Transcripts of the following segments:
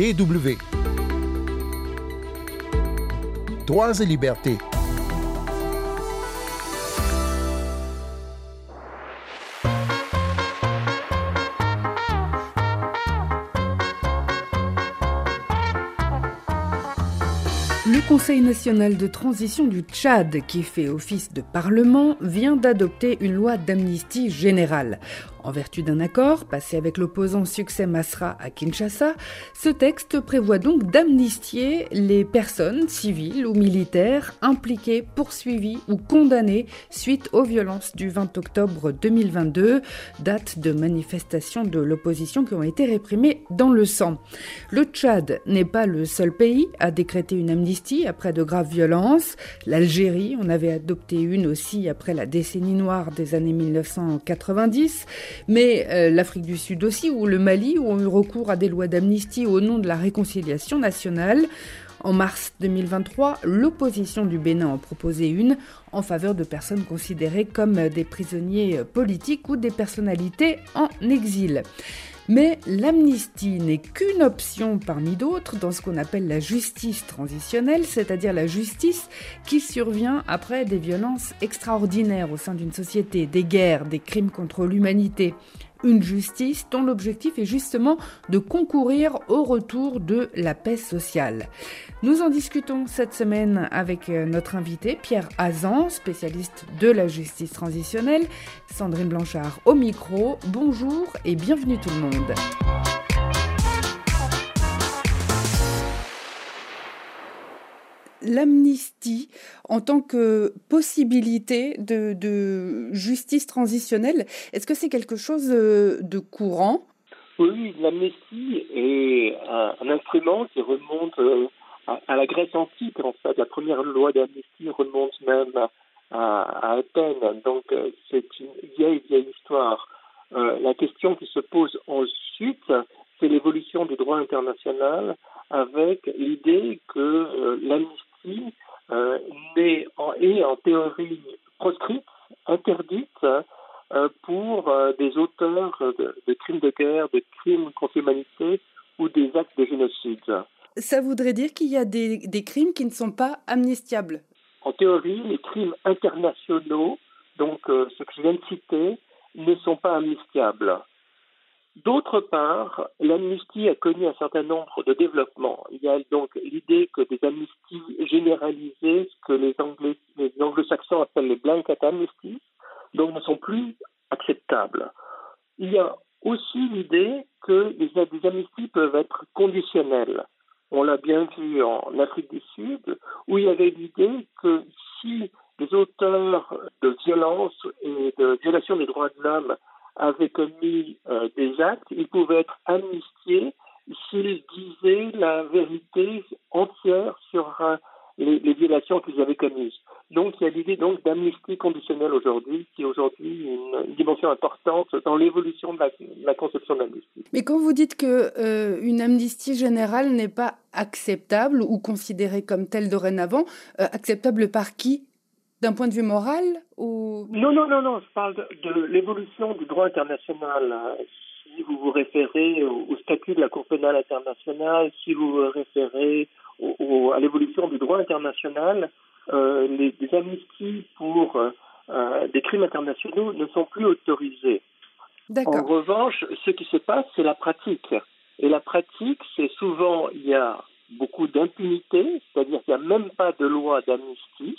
DW. Droits et libertés. Le Conseil national de transition du Tchad, qui fait office de Parlement, vient d'adopter une loi d'amnistie générale. En vertu d'un accord passé avec l'opposant Succès Masra à Kinshasa, ce texte prévoit donc d'amnistier les personnes civiles ou militaires impliquées, poursuivies ou condamnées suite aux violences du 20 octobre 2022, date de manifestation de l'opposition qui ont été réprimées dans le sang. Le Tchad n'est pas le seul pays à décréter une amnistie après de graves violences. L'Algérie en avait adopté une aussi après la décennie noire des années 1990 mais euh, l'Afrique du Sud aussi, ou le Mali, ont eu recours à des lois d'amnistie au nom de la réconciliation nationale. En mars 2023, l'opposition du Bénin en proposait une en faveur de personnes considérées comme des prisonniers politiques ou des personnalités en exil. Mais l'amnistie n'est qu'une option parmi d'autres dans ce qu'on appelle la justice transitionnelle, c'est-à-dire la justice qui survient après des violences extraordinaires au sein d'une société, des guerres, des crimes contre l'humanité une justice dont l'objectif est justement de concourir au retour de la paix sociale. Nous en discutons cette semaine avec euh, notre invité Pierre Azan, spécialiste de la justice transitionnelle, Sandrine Blanchard au micro. Bonjour et bienvenue tout le monde. L'amnistie en tant que possibilité de, justice transitionnelle, est-ce que c'est quelque chose euh, de courant? Oui, l'amnistie est un, instrument qui remonte euh, à, la Grèce antique. En fait, la première loi d'amnistie remonte même à, Athènes. Donc, euh, c'est une vieille, vieille histoire. la question qui se pose ensuite, c'est l'évolution du droit international avec l'idée que l'amnistie en, théorie proscrite, interdite euh, pour euh, des auteurs de, crimes de guerre, de crimes contre l'humanité ou des actes de génocide. Ça voudrait dire qu'il y a des, des crimes qui ne sont pas amnistiables En théorie, les crimes internationaux, donc ce que je viens de citer, ne sont pas amnistiables. D'autre part, l'amnistie a connu un certain nombre de développements. Il y a donc l'idée que des amnisties généralisées, ce que les, les anglo-saxons appellent les blanket amnesties, donc ne sont plus acceptables. Il y a aussi l'idée que les, des amnisties peuvent être conditionnelles. On l'a bien vu en Afrique du Sud, où il y avait l'idée que si les auteurs de violences et de violations des droits de l'homme avaient commis euh, des actes, ils pouvaient être amnistiés s'ils disaient la vérité entière sur euh, les, violations qu'ils avaient commises. Donc il y a l'idée donc d'amnistie conditionnelle aujourd'hui, qui est aujourd'hui une, dimension importante dans l'évolution de la, conception d'amnistie. Mais quand vous dites que euh, une amnistie générale n'est pas acceptable ou considérée comme telle dorénavant, acceptable par qui? D'un point de vue moral ou? Non, non, non, non. Je parle de, l'évolution du droit international. Si vous vous référez au, statut de la Cour pénale internationale, si vous vous référez au, à l'évolution du droit international, euh, les, amnisties pour euh, des crimes internationaux ne sont plus autorisées. En revanche, ce qui se passe, c'est la pratique. Et la pratique, c'est souvent, il y a beaucoup d'impunité, c'est-à-dire qu'il n'y a même pas de loi d'amnistie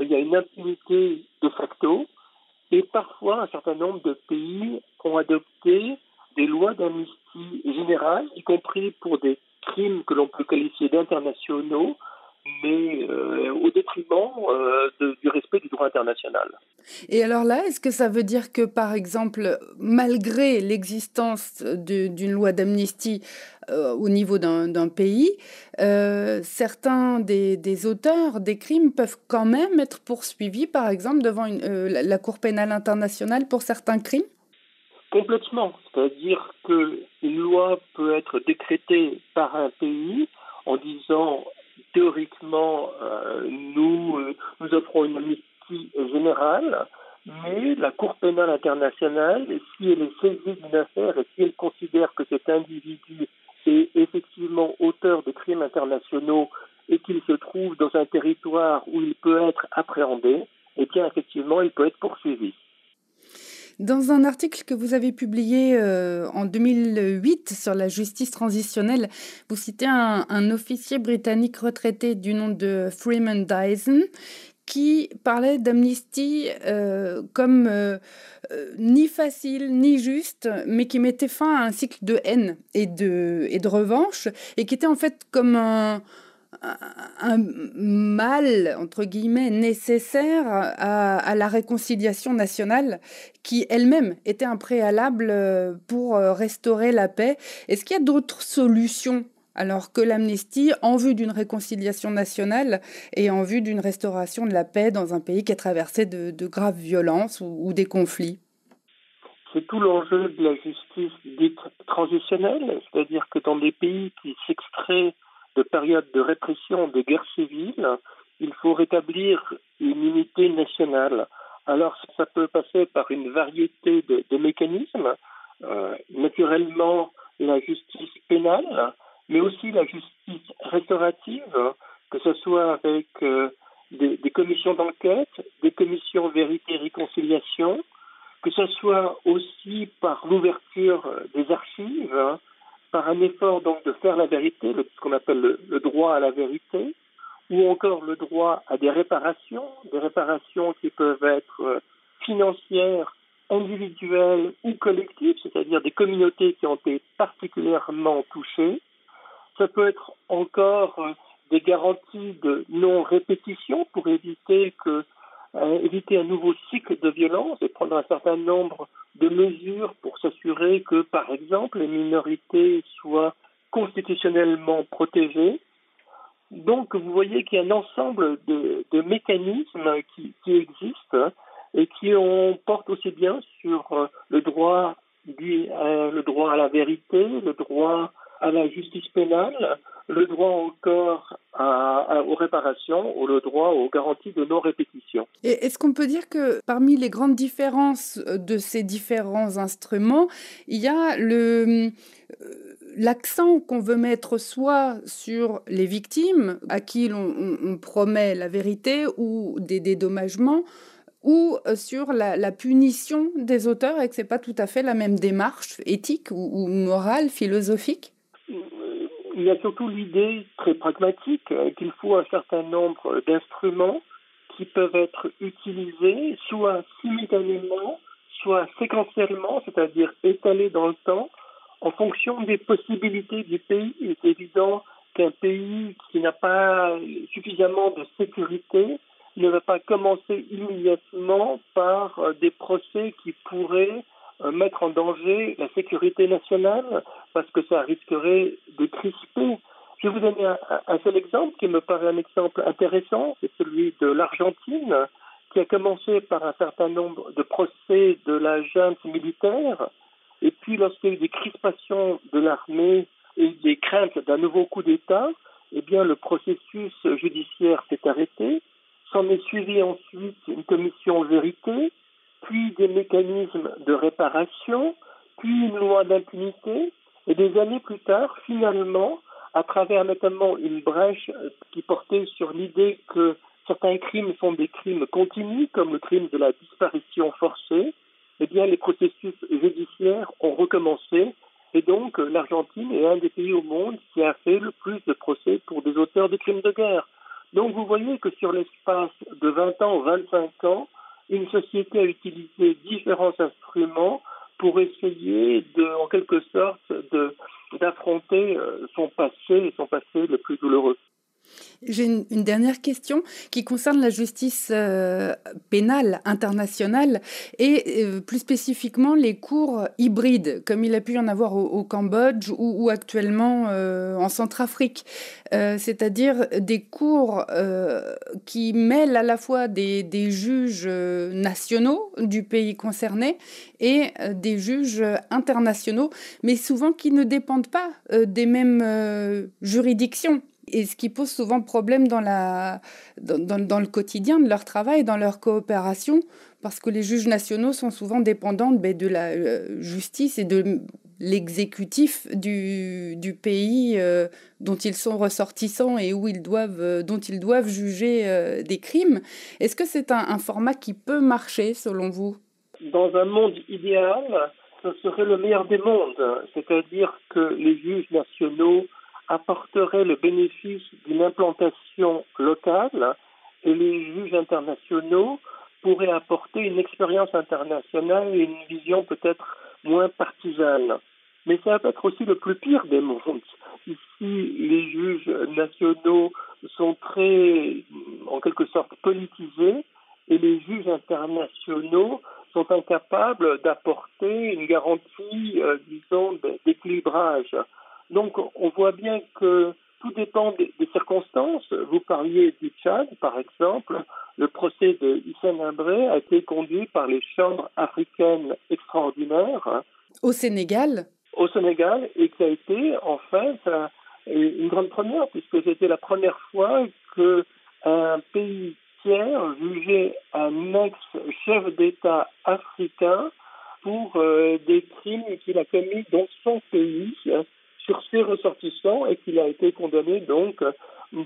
il y a une impunité de facto, et parfois un certain nombre de pays ont adopté des lois d'amnistie générale, y compris pour des crimes que l'on peut qualifier d'internationaux, mais euh, au détriment euh, du respect du droit international. Et alors là, est-ce que ça veut dire que, par exemple, malgré l'existence d'une loi d'amnistie euh, au niveau d'un pays, certains des, auteurs des crimes peuvent quand même être poursuivis, par exemple, devant la Cour pénale internationale pour certains crimes? Complètement. C'est-à-dire qu'une loi peut être décrétée par un pays en disant théoriquement, euh, nous, euh, nous offrons une amnistie générale, mais la Cour pénale internationale, si elle est saisie d'une affaire et si elle considère que cet individu est effectivement auteur de crimes internationaux et qu'il se trouve dans un territoire où il peut être appréhendé, eh bien effectivement, il peut être poursuivi. Dans un article que vous avez publié euh, en 2008 sur la justice transitionnelle, vous citez un, officier britannique retraité du nom de Freeman Dyson qui parlait d'amnistie euh, comme euh, ni facile ni juste, mais qui mettait fin à un cycle de haine et de, et de revanche, et qui était en fait comme un, un mal, entre guillemets, nécessaire à, la réconciliation nationale, qui elle-même était un préalable pour restaurer la paix. Est-ce qu'il y a d'autres solutions alors que l'amnistie en vue d'une réconciliation nationale et en vue d'une restauration de la paix dans un pays qui est traversé de, graves violences ou, des conflits? C'est tout l'enjeu de la justice dite transitionnelle, c'est-à-dire que dans des pays qui s'extraient de période de répression, de guerre civile, il faut rétablir une unité nationale. Alors ça peut passer par une variété de, mécanismes, euh, naturellement la justice pénale, mais aussi la justice restaurative, que ce soit avec euh, des, commissions d'enquête, des commissions vérité et réconciliation, que ce soit aussi par l'ouverture des archives, par un effort donc de faire la vérité, ce qu'on appelle le, droit à la vérité, ou encore le droit à des réparations, des réparations qui peuvent être euh, financières, individuelles ou collectives, c'est-à-dire des communautés qui ont été particulièrement touchées. Ça peut être encore euh, des garanties de non-répétition pour éviter que éviter un nouveau cycle de violence et prendre un certain nombre de mesures pour s'assurer que, par exemple, les minorités soient constitutionnellement protégées. Donc, vous voyez qu'il y a un ensemble de, mécanismes qui, existent et qui on porte aussi bien sur le droit, euh, le droit à la vérité, le droit à la justice pénale, le droit encore à, aux réparations ou le droit aux garanties de non-répétition. Et est-ce qu'on peut dire que parmi les grandes différences de ces différents instruments, il y a euh, l'accent qu'on veut mettre soit sur les victimes à qui l'on promet la vérité ou des dédommagements, ou sur la, punition des auteurs et que c'est pas tout à fait la même démarche éthique ou morale, philosophique? Il y a surtout l'idée très pragmatique euh, qu'il faut un certain nombre d'instruments qui peuvent être utilisés soit simultanément, soit séquentiellement, c'est-à-dire étalés dans le temps, en fonction des possibilités du pays. Il est évident qu'un pays qui n'a pas suffisamment de sécurité ne va pas commencer immédiatement par euh, des procès qui pourraient mettre en danger la sécurité nationale parce que ça risquerait de crisper. Je vais vous donner un, seul exemple qui me paraît un exemple intéressant, c'est celui de l'Argentine, qui a commencé par un certain nombre de procès de la junte militaire, et puis lorsqu'il y a eu des crispations de l'armée et des craintes d'un nouveau coup d'État, eh bien le processus judiciaire s'est arrêté. S'en est suivi ensuite une commission vérité, puis des mécanismes de réparation, puis une loi d'impunité, et des années plus tard, finalement, à travers notamment une brèche qui portait sur l'idée que certains crimes sont des crimes continus, comme le crime de la disparition forcée, eh bien, les processus judiciaires ont recommencé, et donc l'Argentine est un des pays au monde qui a fait le plus de procès pour des auteurs de crimes de guerre. Donc vous voyez que sur l'espace de 20 ans ou 25 ans, une société a utilisé différents instruments pour essayer de, en quelque sorte, d'affronter euh, son passé, son passé le plus douloureux. J'ai une, dernière question qui concerne la justice euh, pénale internationale et euh, plus spécifiquement les cours hybrides, comme il a pu y en avoir au, Cambodge ou, actuellement euh, en Centrafrique. C'est-à-dire des cours qui mêlent à la fois des, des, juges nationaux du pays concerné et des juges internationaux, mais souvent qui ne dépendent pas des mêmes juridictions et ce qui pose souvent problème dans, le quotidien de leur travail, dans leur coopération, parce que les juges nationaux sont souvent dépendants ben, de la euh, justice et de, l'exécutif du, pays euh, dont ils sont ressortissants et où ils doivent, euh, dont ils doivent juger des crimes. Est-ce que c'est un, format qui peut marcher selon vous? Dans un monde idéal, ce serait le meilleur des mondes, c'est-à-dire que les juges nationaux apporteraient le bénéfice d'une implantation locale et les juges internationaux pourraient apporter une expérience internationale et une vision peut-être moins partisane. Mais ça va être aussi le plus pire des mondes. Ici, les juges nationaux sont très, en quelque sorte, politisés et les juges internationaux sont incapables d'apporter une garantie, euh, disons, d'équilibrage. Donc, on voit bien que tout dépend des, des, circonstances. Vous parliez du Tchad, par exemple. Le procès de Hissène Imbré a été conduit par les chambres africaines extraordinaires. Au Sénégal Au Sénégal, et qui a été, en fait, une grande première, puisque c'était la première fois qu'un pays tiers jugeait un ex-chef d'État africain pour euh, des crimes qu'il a commis dans son pays sur ses ressortissants et qu'il a été condamné donc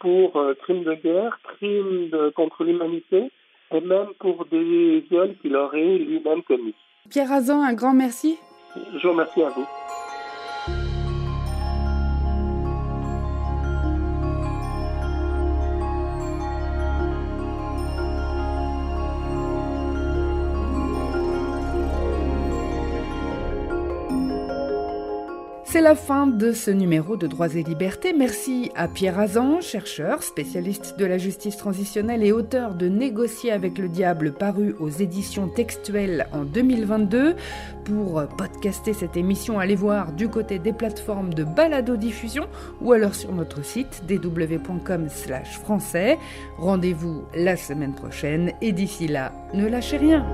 pour euh, crimes de guerre, crimes contre l'humanité et même pour des viols qu'il aurait lui-même commis. Pierre Azan, un grand merci. Je vous remercie à vous. C'est la fin de ce numéro de Droits et Libertés. Merci à Pierre Azan, chercheur, spécialiste de la justice transitionnelle et auteur de Négocier avec le diable paru aux éditions textuelles en 2022. Pour podcaster cette émission, allez voir du côté des plateformes de balado-diffusion ou alors sur notre site www.com français. Rendez-vous la semaine prochaine et d'ici là, ne lâchez rien.